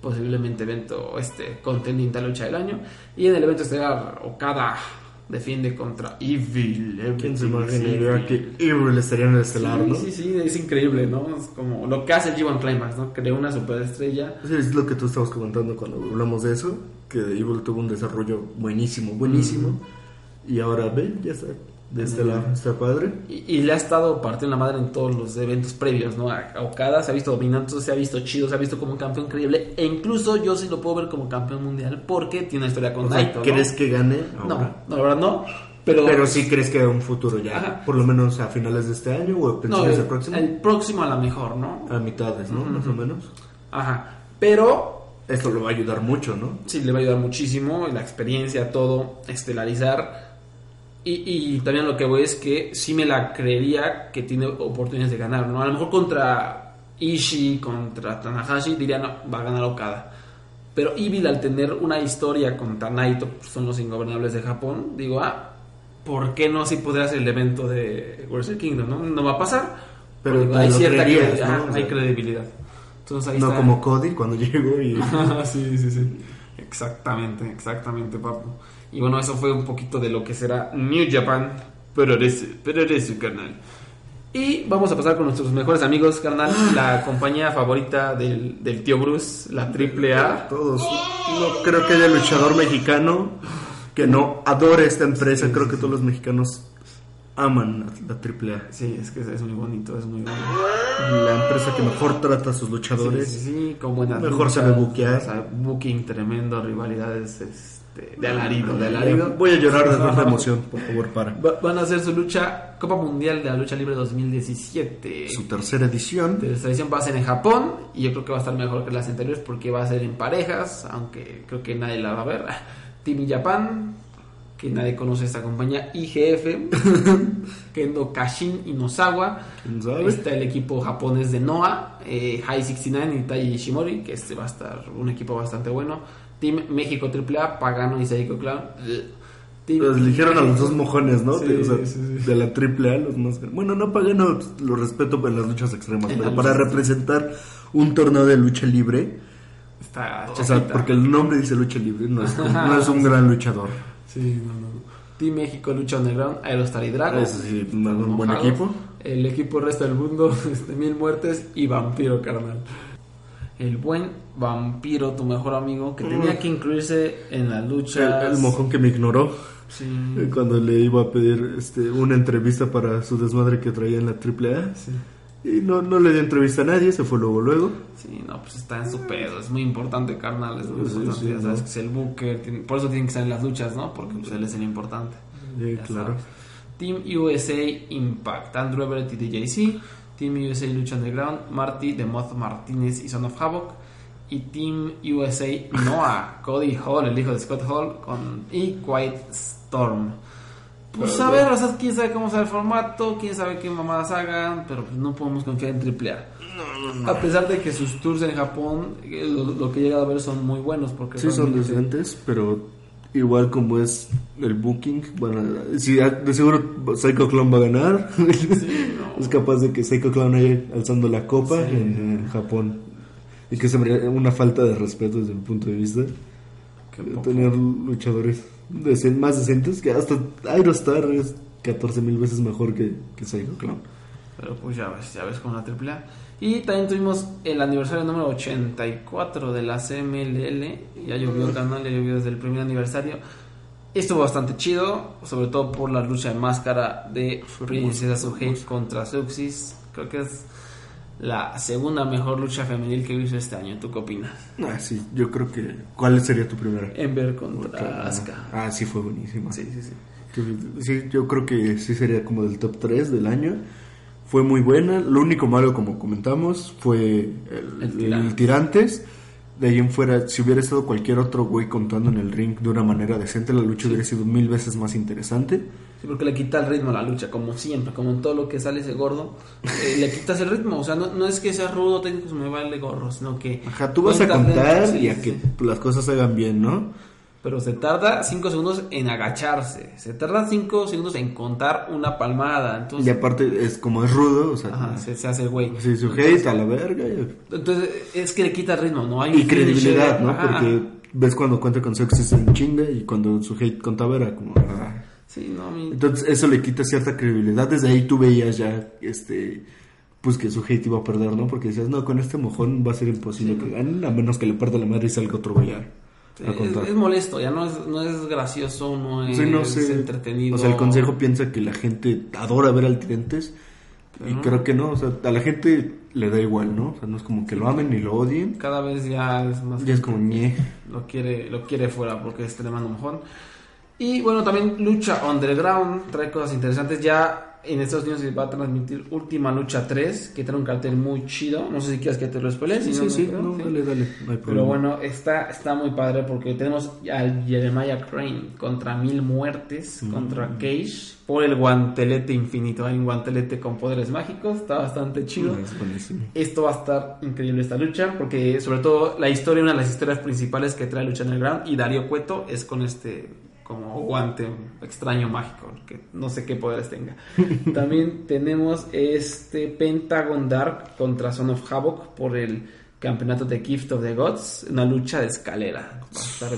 posiblemente evento este contendiente a lucha del año y en el evento estelar Okada defiende contra Evil ¿Quién se imaginaría Evil. que Evil estaría en el estelar, sí, no? sí, sí, es increíble, ¿no? Es como lo que hace el G1 Climax, ¿no? Creó una superestrella. Sí, Es lo que tú estabas comentando cuando hablamos de eso, que Evil tuvo un desarrollo buenísimo, buenísimo. Y ahora ven, ya está de este lado, está padre. Y, y le ha estado partiendo la madre en todos los eventos previos, ¿no? A Okada se ha visto dominante, se ha visto chido, se ha visto como un campeón increíble. E incluso yo sí lo puedo ver como campeón mundial porque tiene una historia con O sea, Naito, ¿no? ¿crees que gane No, ahora? no, la verdad no. Pero, Pero sí crees que a un futuro ya, Ajá. por lo menos a finales de este año o a no, principios el, del próximo, el próximo a la mejor, ¿no? a mitades, ¿no? Más o menos. Ajá. Pero Esto lo va a ayudar mucho, ¿no? sí le va a ayudar muchísimo la experiencia, todo, estelarizar. Y, y también lo que voy es que sí me la creería que tiene oportunidades de ganar, ¿no? A lo mejor contra Ishii, contra Tanahashi, diría no, va a ganar Okada. Pero Evil al tener una historia contra Naito, pues, son los ingobernables de Japón, digo, ah, ¿por qué no si podría ser el evento de Wrestle Kingdom? No, no va a pasar. Pero Digo, hay cierta creerías, credibilidad, ¿no? O hay credibilidad. Entonces ahí No está. como Cody cuando [LAUGHS] llegó y... [LAUGHS] sí, sí, sí. Exactamente, exactamente, papu. Y bueno, eso fue un poquito de lo que será New Japan, pero eres, pero eres su canal. Y vamos a pasar con nuestros mejores amigos, carnal. La compañía favorita del, del tío Bruce, la AAA. Todos. No creo que haya luchador mexicano que no adore esta empresa. creo que todos los mexicanos aman la, la AAA. Sí, es que es muy bonito, es muy bonito. La empresa que mejor trata a sus Sí, luchadores. sí, sí, con buenas Mejor sabe buquear. o sea, booking tremendo, rivalidades este, de alarido, de alarido. Voy a llorar de tanta [LAUGHS] emoción, por favor, para. Va- Van a hacer su lucha Copa Mundial de la Lucha Libre 2017. Su tercera edición. Esta edición va a ser en Japón y yo creo que va a estar mejor que las anteriores porque va a ser en parejas, aunque creo que nadie la va a ver. [LAUGHS] Team Japan, que nadie conoce esta compañía, IGF, [LAUGHS] Kendo Kashin Inosawa, está el equipo japonés de Noah, eh, High 69 y Tai Ishimori, que este va a estar un equipo bastante bueno. Team México AAA, Pagano y Seiko Clown. Los eligieron a los dos mojones, ¿no? Sí, de, o sea, sí, sí. de la AAA, los más. Bueno, no pagano, lo respeto en las luchas extremas, En pero para luchas representar un torneo de lucha libre, Está o sea, porque el nombre dice lucha libre, no es, [LAUGHS] no es un gran luchador. Sí, no, no. Team México Lucha Underground, Aerostar y Drago. Ese sí, un, buen equipo. El equipo resto del mundo, [LAUGHS] este, Mil Muertes y Vampiro, carnal. El buen Vampiro, tu mejor amigo, que tenía que incluirse en las El, luchas. el mojón que me ignoró Sí. cuando le iba a pedir este, una entrevista para su desmadre que traía en la AAA. Sí. Y no, no le dio entrevista a nadie, se fue luego luego. Sí, no, pues está en su pedo. Es muy importante, carnal. Es muy Sí, importante. sí, ya sabes ¿no? que es el Booker. tiene- por eso tienen que estar en las luchas, ¿no? Porque pues, él es el importante. Claro. sabes. Team USA Impact, Andrew Everett y DJC. Team USA Lucha Underground, Marty, The Moth Martínez y Son of Havoc. Y Team USA Noah, Cody Hall, el hijo de Scott Hall, con, y Quiet Storm. Pues a ver, o sea, quién sabe cómo será el formato, quién sabe qué mamadas hagan, pero pues no podemos confiar en AAA. A pesar de que sus tours en Japón, eh, lo, lo que he llegado a ver son muy buenos. Porque Sí, son decentes, pero igual como es el booking, bueno, sí, de seguro Psycho Clown va a ganar. no. [LAUGHS] es capaz de que Psycho Clown haya alzando la copa Sí. en, en Japón. Y que se me una falta de respeto desde mi punto de vista. Tener luchadores decen- más decentes que hasta Aerostar es 14 mil veces mejor que, que Psycho Clown. Pero pues ya ves, ya ves con la AAA. Y también tuvimos el aniversario número 84 de la CMLL. Ya llovió el canal, ya llovió desde el primer aniversario. Estuvo bastante chido, sobre todo por la lucha de máscara de Princesa Suhei contra Suxis. Creo que es la segunda mejor lucha femenil que he visto este año. ¿Tú qué opinas? Ah, sí, yo creo que... ¿Cuál sería tu primera? Ember contra Asuka. Ah, sí, fue buenísima. Sí, sí, sí. Sí, yo creo que sí sería como del top 3 del año. Fue muy buena. Lo único malo, como comentamos, fue el, El el Tirantes. De ahí en fuera, si hubiera estado cualquier otro güey contando en el ring de una manera decente, la lucha hubiera sido mil veces más interesante. Sí, porque le quita el ritmo a la lucha, como siempre, como en todo lo que sale ese gordo, eh, le quitas el ritmo. O sea, no, no es que sea rudo, técnico, se me vale gorro, sino que. Ajá, tú vas a contar sí, y a sí, que sí. las cosas se hagan bien, ¿no? Pero se tarda 5 segundos en agacharse, se tarda 5 segundos en contar una palmada. Y Entonces, aparte, es como es rudo, o sea, ajá, se, se hace el güey. sí, su Entonces- hate a la verga. Y, Entonces, es que le quita ritmo, ¿no? Hay y credibilidad, ¿no? ajá. Porque ves cuando cuenta con sexo en chinga y cuando su hate contaba era como... ah. Sí, no, mi- Entonces eso le quita cierta credibilidad. Desde ahí tú veías ya, este, pues que su hate iba a perder, ¿no? Porque decías, no, con este mojón va a ser imposible que ganen, a menos que le parta la madre y salga otro a es, molesto, ya no es, no es gracioso, no es Sí, no sé. entretenido. O sea, el consejo piensa que la gente adora ver al Tirentes. Y creo que no, o sea, a la gente le da igual, ¿no? O sea, no es como que lo amen ni lo odien. Cada vez ya es más. Ya es como ñe. lo quiere lo quiere fuera porque es tremendo mojón. Y bueno, también lucha underground, trae cosas interesantes. Ya en Estados Unidos se va a transmitir Última Lucha 3, que trae un cartel muy chido. No sé si quieres que te lo spoile. Sí, si sí, no, sí, no dale, dale, no Pero bueno, está, está muy padre porque tenemos al Jeremiah Crane contra Mil Muertes, Mm. contra Cage, por el guantelete infinito. Hay un guantelete con poderes mágicos, está bastante chido. Es buenísimo. Esto va a estar increíble esta lucha, porque sobre todo la historia, una de las historias principales que trae Lucha Underground y Darío Cueto es con este como guante extraño mágico, que no sé qué poderes tenga. [LAUGHS] También tenemos este Pentagon Dark contra Son of Havoc por el campeonato de Gift of the Gods, una lucha de escalera. Va a estar.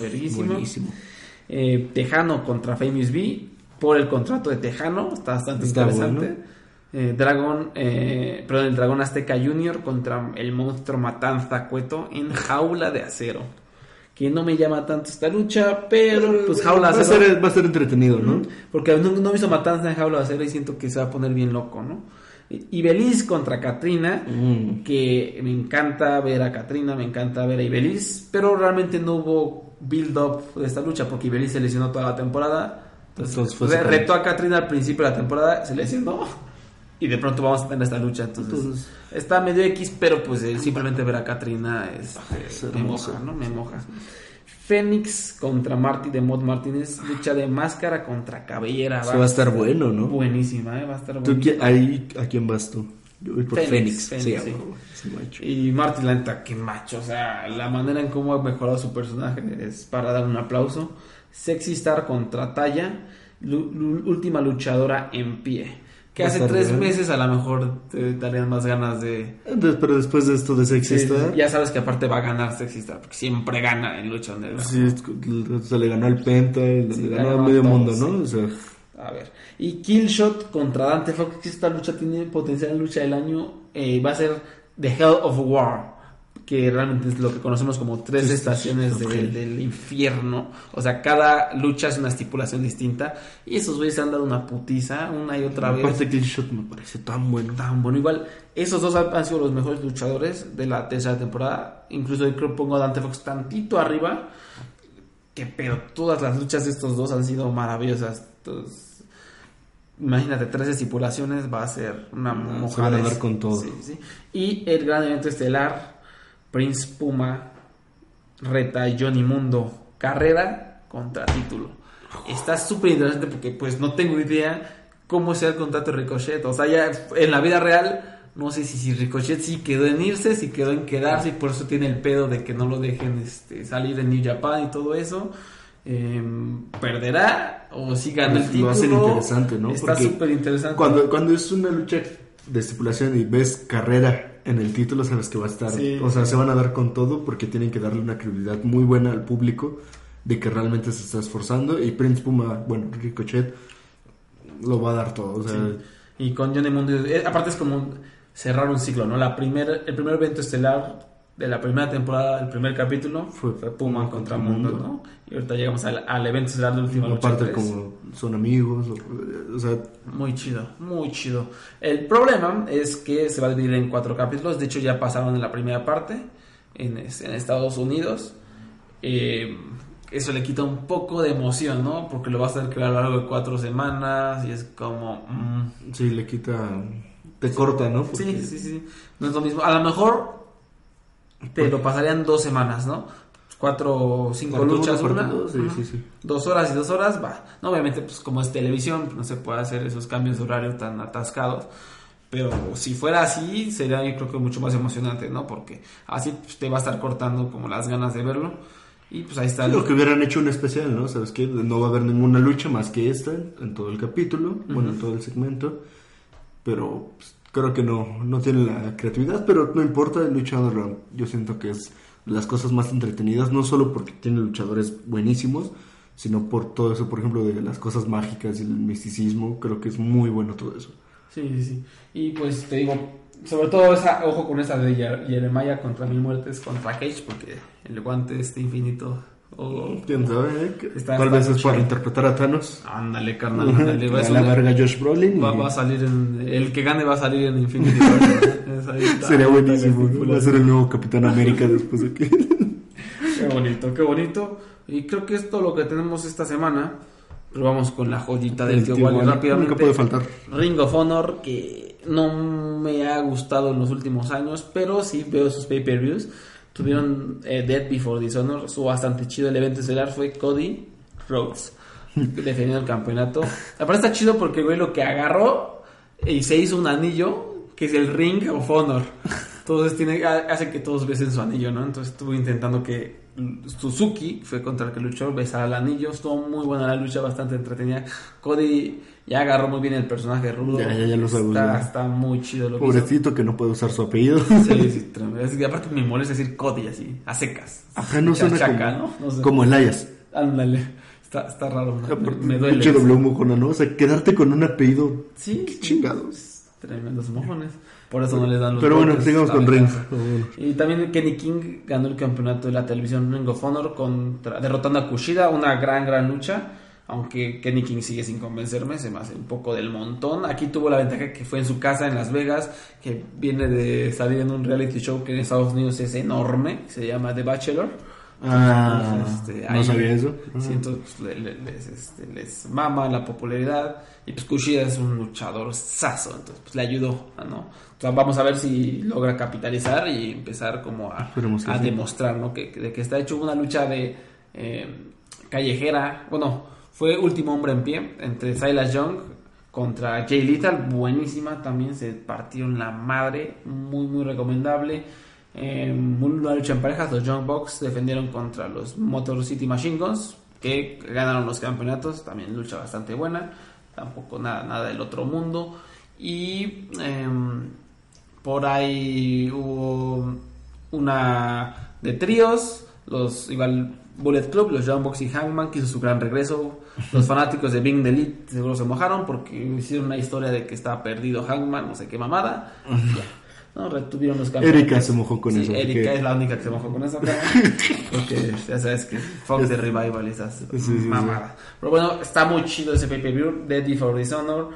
Eh, Tejano contra Famous B por el contrato de Tejano, está bastante Está interesante. bueno. eh, Dragón, eh, perdón, el Dragón Azteca Junior contra el monstruo Matanza Cueto en jaula de acero. Que no me llama tanto esta lucha, pero pues jaula va, a ser, va a ser entretenido, ¿no? Porque no, no he visto Matanza en jaula acero y siento que se va a poner bien loco, ¿no? Y Belis contra Katrina, Mm. que me encanta ver a Katrina, me encanta ver a Ibelis, pero realmente no hubo build-up de esta lucha porque Ibelis se lesionó toda la temporada. Entonces, Entonces fue re- retó a Katrina al principio de la temporada, se lesionó y de pronto vamos a tener esta lucha. Entonces, Entonces- está medio X, pero pues eh, simplemente ver a Katrina es, es eh, me moja, ¿no? Me moja. Fénix contra Marty de Mod Martínez, lucha de máscara contra cabellera. Eso va a estar bueno, ¿no? Buenísima, ¿eh? va a estar ¿Tú buenísima. qui- ahí, ¿A quién vas tú? Yo voy por Fénix, Fénix. Fénix, sí, sí. Y Marty, la neta, qué macho. O sea, la manera en cómo ha mejorado su personaje es para dar un aplauso. Sexy Star contra lu- última luchadora en pie. Que hace tres bien. meses a lo mejor te darían más ganas de. Pero después de esto de Star, ya sabes que aparte va a ganar Sexy Star, porque siempre gana en lucha donde sí, se le ganó al Penta, le Sí, ganó ganó a medio mundo, sí. ¿no? O sea, A ver. Y Killshot contra Dante Fox, esta lucha tiene potencial en lucha del año. eh, va a ser The Hell of War. Que realmente es lo que conocemos como tres estaciones del- infierno. O sea, cada lucha es una estipulación distinta. Y esos güeyes se han dado una putiza una y otra vez. aparte que el shot me parece tan bueno. Tan bueno. Igual, esos dos han, han sido los mejores luchadores de la tercera temporada. Incluso yo creo que pongo a Dante Fox tantito arriba. Que pero todas las luchas de estos dos han sido maravillosas. Entonces, imagínate, tres estipulaciones va a ser una Ah, se mojada. van a dar con todo. Sí, sí. Y el gran evento estelar, Prince Puma reta a Johnny Mundo. Carrera contra título. Está súper interesante porque pues no tengo idea cómo sea el contrato de Ricochet. O sea, ya en la vida real, no sé si, si Ricochet sí quedó en irse, si quedó en quedarse y por eso tiene el pedo de que no lo dejen este, salir en New Japan y todo eso. Em, ¿Perderá o si gana el Pues, título? lo hacen interesante, ¿no? Está súper interesante. Cuando, cuando es una lucha de estipulación y ves carrera en el título, sabes que va a estar. Sí, o sea, sí. se van a dar con todo porque tienen que darle una credibilidad muy buena al público de que realmente se está esforzando. Y Prince Puma, bueno, Ricochet, lo va a dar todo. O sea, Sí. Y con Johnny Mundo, eh, aparte es como cerrar un ciclo, ¿no? La primer, el primer evento estelar de la primera temporada, el primer capítulo, Fue fue, Puma contra Mundo. ¿no? Y ahorita llegamos al, al evento estelar de última lucha. aparte, como son amigos, o, o sea, Muy chido, muy chido. El problema es que se va a dividir en cuatro capítulos. De hecho, ya pasaron en la primera parte en, en Estados Unidos. Eh, eso le quita un poco de emoción, ¿no? Porque lo vas a tener que ver a lo largo de cuatro semanas y es como... mm, sí, le quita. Te corta, ¿no? Porque- Sí, sí, sí. No es lo mismo. A lo mejor te lo pasarían dos semanas, ¿no? Cuatro o cinco uno, luchas, parte una. dos, sí, sí, sí. Dos horas y dos horas, va. No, obviamente, pues como es televisión, no se puede hacer esos cambios de horario tan atascados. Pero si fuera así, sería yo creo que mucho más emocionante, ¿no? Porque así pues, te va a estar cortando como las ganas de verlo. Y pues ahí está. el- Lo que hubieran hecho un especial, ¿no? ¿Sabes qué? No va a haber ninguna lucha más que esta en todo el capítulo, bueno, en todo el segmento. Pero pues, creo que no, no tiene la creatividad, pero no importa, el luchador yo siento que es las cosas más entretenidas, no solo porque tiene luchadores buenísimos, sino por todo eso, por ejemplo, de las cosas mágicas y el misticismo, creo que es muy bueno todo eso. Sí, sí, sí. Y pues te digo, sobre todo esa, ojo con esa de Jeremiah contra Mil Muertes contra Cage, porque el guante este infinito. O- ¿Quién sabe? eh? Está- Tal está vez es para interpretar a Thanos. Ándale, [LAUGHS] carnal, ándale. va, a es la una- verga Josh Brolin. va, y- va a salir en. El que gane va a salir en Infinity War. [LAUGHS] Sería buenísimo. Va a ser el nuevo Capitán América después de que. Qué bonito, qué bonito. Y creo que es todo lo que tenemos esta semana. Pero vamos con la joyita del El tío, tío Wally Wally. rápidamente. Nunca puede faltar. Ring of Honor, que no me ha gustado en los últimos años, pero sí veo sus pay-per-views. Tuvieron eh, Dead Before Dishonor, estuvo bastante chido. El evento estelar fue Cody Rhodes, [LAUGHS] defendiendo el campeonato. Aparte está chido porque, güey, lo que agarró y se hizo un anillo, que es el Ring of Honor. Entonces tiene, ha- hace que todos besen su anillo, ¿no? Entonces estuvo intentando que Suzuki, fue contra el que luchó, besara el anillo. Estuvo muy buena la lucha, bastante entretenida. Cody ya agarró muy bien el personaje rudo. Ya, ya, ya lo sabemos, Está, está muy chido lo que. Pobrecito que no puede usar su apellido. Sí, sí. [LAUGHS] Es que aparte me molesta decir Cody así, a secas. Ajá, no suena Chachaca, como, ¿no? No sé. como Elias. Ándale. Está, está raro. Me, me duele. pinche doble mojona, ¿no? O sea, quedarte con un apellido. Sí. Qué chingados. Tremendos mojones. Por eso no les dan los Pero bueno, sigamos con Ring. Y también Kenny King ganó el campeonato de la televisión Ring of Honor contra, derrotando a Kushida, una gran, gran lucha. Aunque Kenny King sigue sin convencerme, se me hace un poco del montón. Aquí tuvo la ventaja que fue en su casa en Las Vegas, que viene de salir en un reality show que en Estados Unidos es enorme, se llama The Bachelor. Ah, Entonces, este, no ahí- sabía eso. Sí, entonces pues, le- le- les, este, les mama la popularidad. Y pues Kushida es un luchador saso, entonces pues le ayudó, ¿no? Sea, vamos a ver si logra capitalizar y empezar como a, demostrar, ¿no? Que, que- de que está hecho una lucha de eh, callejera. Bueno, fue último hombre en pie entre Silas Young contra Jay Lethal, buenísima también, se partieron la madre, muy muy recomendable. Eh, una lucha en parejas, los Young Bucks defendieron contra los Motor City Machine Guns, que ganaron los campeonatos, también lucha bastante buena, tampoco nada, nada del otro mundo. Y em, por ahí hubo una de tríos, los igual Bullet Club, los Young Bucks y Hangman, que hizo su gran regreso. Los fanáticos de Bing the Elite seguro se mojaron porque hicieron una historia de que estaba perdido Hangman, no sé qué mamada. No, retuvieron los campeonatos. Erika se mojó con Sí, eso. Erika porque- es la única que se mojó con eso. [LAUGHS] porque ya sabes que Fox de Revival y esas Sí, sí, mamadas. Pero bueno, está muy chido ese pay-per-view. Deadly for Dishonor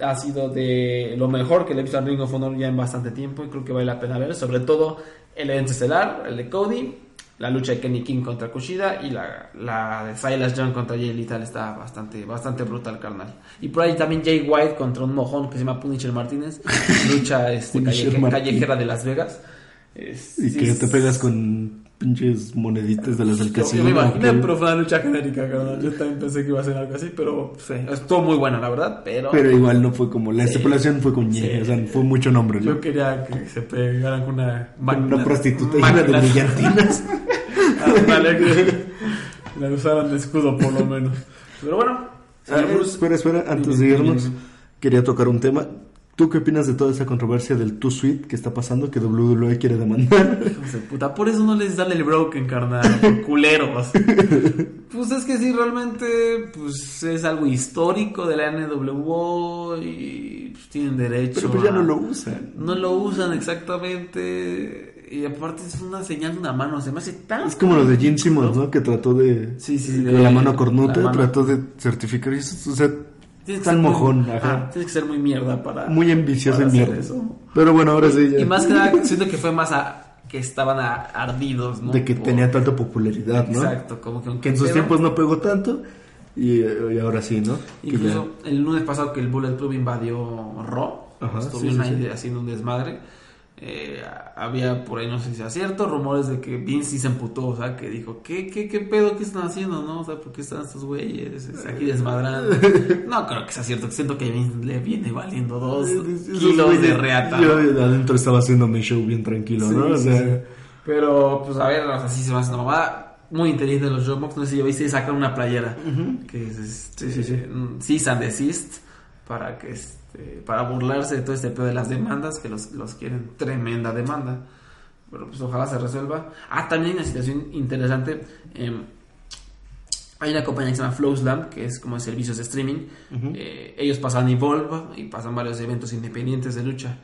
ha sido de lo mejor que le he visto a Ring of Honor ya en bastante tiempo y creo que vale la pena ver. Sobre todo el evento estelar, el de Cody, la lucha de Kenny King contra Kushida y la, la de Silas Young contra Jay Lethal está bastante, bastante brutal, carnal. Y por ahí también Jay White contra un mojón que se llama Punisher Martínez, [LAUGHS] lucha este, Martínez. callejera de Las Vegas. Es- Y sí, que te pegas con pinches moneditas de las del yo, casino. yo me imaginé, pero fue una lucha genérica, carnal. Yo también pensé que iba a ser algo así, pero sí, estuvo muy buena, la verdad. Pero, Pero igual no fue como. La Sí. estipulación fue con ñe, Sí. o sea, fue mucho nombre, ¿no? yo quería que se pegaran con una Con una prostituta máquina. de brillantinas. [LAUGHS] Ándale, que la usaran de escudo, por lo menos. Pero bueno, Ah, espera, espera, antes de irnos, quería tocar un tema. ¿Tú qué opinas de toda esa controversia del Too Sweet que está pasando que WWE quiere demandar? [LAUGHS] Hijos de puta, por eso no les dan el broken, carnal, por [LAUGHS] culeros. Pues es que sí, realmente, pues es algo histórico de la NWO y pues, tienen derecho. Pero pues ya a- no lo usan. No lo usan exactamente. Y aparte es una señal de una mano, se me hace tan. Es como lo de Gene Simmons, ¿no? Que trató de... Sí, sí, con de- la mano cornuta, la mano. trató de certificar eso. O sea, Tienes que ser muy- mojón, ajá, ajá. Tienes que ser muy mierda para. Muy ambicioso para y mierda. eso. Pero bueno, ahora sí ya. Y más que nada, [LAUGHS] siento que fue más a, que estaban a- ardidos, ¿no? de que Por- tenía tanta popularidad, ¿no? Exacto, como que, Que en sus tiempos no pegó tanto y, y ahora sí, ¿no? Ya- Incluso el lunes pasado que el Bullet Club invadió Raw, Ajá, estuvieron sí, sí, ahí sí. haciendo un desmadre. Eh, había por ahí, no sé si sea cierto, rumores de que Vince sí se emputó, o sea, que dijo, ¿qué, qué, qué pedo, qué están haciendo, no? O sea, ¿por qué están estos güeyes Es aquí desmadrando? [LAUGHS] no creo que sea cierto, siento que Vince le viene valiendo dos kilos de reata. Yo adentro estaba haciendo mi show bien tranquilo, Sí, ¿no? O sea, sí. Pero, pues a ver, o sea, sí se hace una mamada. Muy inteligente los Joe Box. No sé si ya viste sacar una playera que es este, Sí, sí, sí. mm, cease and desist para que este, para burlarse de todo este pedo de las demandas que los, los quieren tremenda demanda. Pero pues ojalá se resuelva. Ah, también hay una situación interesante. em, hay una compañía que se llama Flowslam, que es como servicios de streaming. Eh, ellos pasan Evolve y pasan varios eventos independientes de lucha.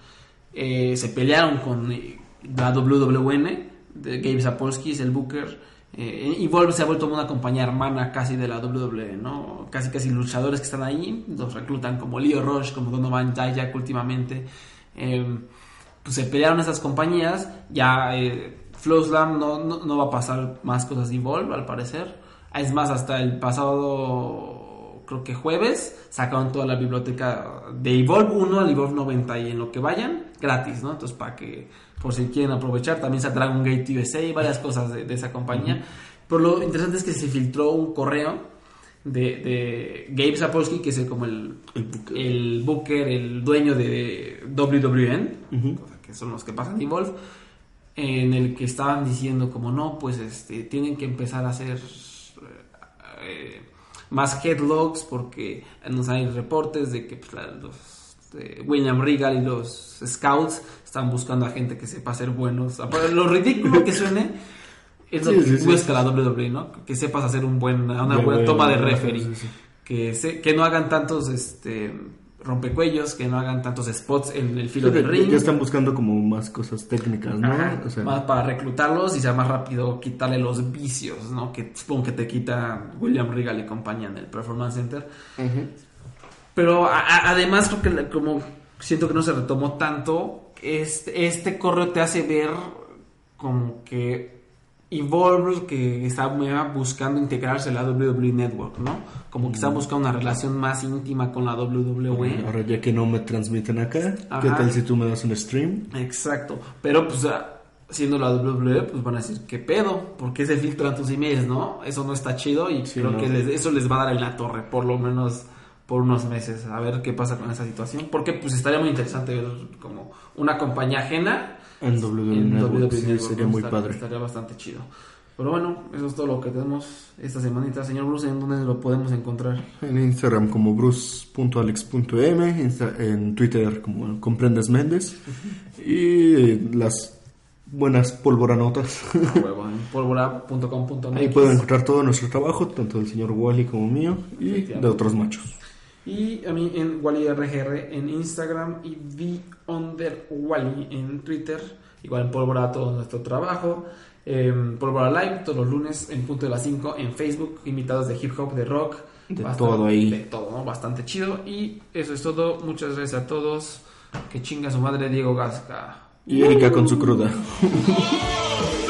Eh, se pelearon con eh, la WWN, de Gabe Sapolsky, es el Booker. Eh, se ha vuelto una compañía hermana casi de la WWE, ¿no? Casi casi luchadores que están ahí, los reclutan como Leo Rush, como Donovan Dijak últimamente. Eh, pues se pelearon esas compañías, ya eh, Flowslam no, no, no va a pasar más cosas de Evolve al parecer. Es más, hasta el pasado, creo que jueves, sacaron toda la biblioteca de Evolve 1 al Evolve 90 y en lo que vayan, gratis, ¿no? Entonces, para que, por si quieren aprovechar, también está Dragon Gate USA y varias cosas de, de esa compañía. Pero lo interesante es que se filtró un correo de, de Gabe Sapolsky, que es el- como el, El booker. el booker, el dueño de WWN, o sea, que son los que pasan Evolve, en el que estaban diciendo como no, pues este, tienen que empezar a hacer eh, más headlogs porque nos hay reportes de que pues, la- los eh, William Regal y los Scouts están buscando a gente que sepa ser buenos. Lo ridículo que suene es lo Sí, que sí, sí. la WWE, ¿no? Que sepas hacer un buen, una buena veo, toma de referee. sí, sí. Que, se- que no hagan tantos este rompecuellos, que no hagan tantos spots en el filo del ring. Ya están buscando como más cosas técnicas, ¿no? Ajá, O sea, más para reclutarlos y sea más rápido quitarle los vicios, ¿no? Que supongo que te quita William Regal y compañía en el Performance Center. Pero a- a- además creo que la- como siento que no se retomó tanto, este, este correo te hace ver como que Evolve que está buscando integrarse a la WWE Network, ¿no? Como que está buscando una relación más íntima con la WWE. Ahora ya que no me transmiten acá, ¿qué tal si tú me das un stream? Exacto. Pero pues ah, siendo la WWE, pues van a decir, ¿qué pedo? ¿Por qué se filtran tus emails, no? Eso no está chido y Sí, creo no. que les- eso les va a dar en la torre, por lo menos por unos meses, a ver qué pasa con esa situación. Porque pues estaría muy interesante ver como una compañía ajena En WWE en Network, WWE sí, Network, sería muy Estaría- padre. Estaría bastante chido. Pero bueno, eso es todo lo que tenemos esta semanita. Señor Bruce, ¿en dónde lo podemos encontrar? En Instagram como bruce.alex.m, en Twitter como comprendes Méndez [LAUGHS] y las buenas polvoranotas. Pólvora.com.mx. Ahí pueden encontrar todo nuestro trabajo, tanto del señor Wally como mío y de otros machos. Y a mí en WallyRGR en Instagram y The Under Wally en Twitter. Igual en Pólvora todo nuestro trabajo. Eh, Pólvora Live todos los lunes en punto de las 5 en Facebook. Invitados de hip hop, de rock. De Bastante- todo ahí. De todo, ¿no? Bastante chido. Y eso es todo. Muchas gracias a todos. Que chinga su madre Diego Gasca. Y Erika con su cruda. [LAUGHS]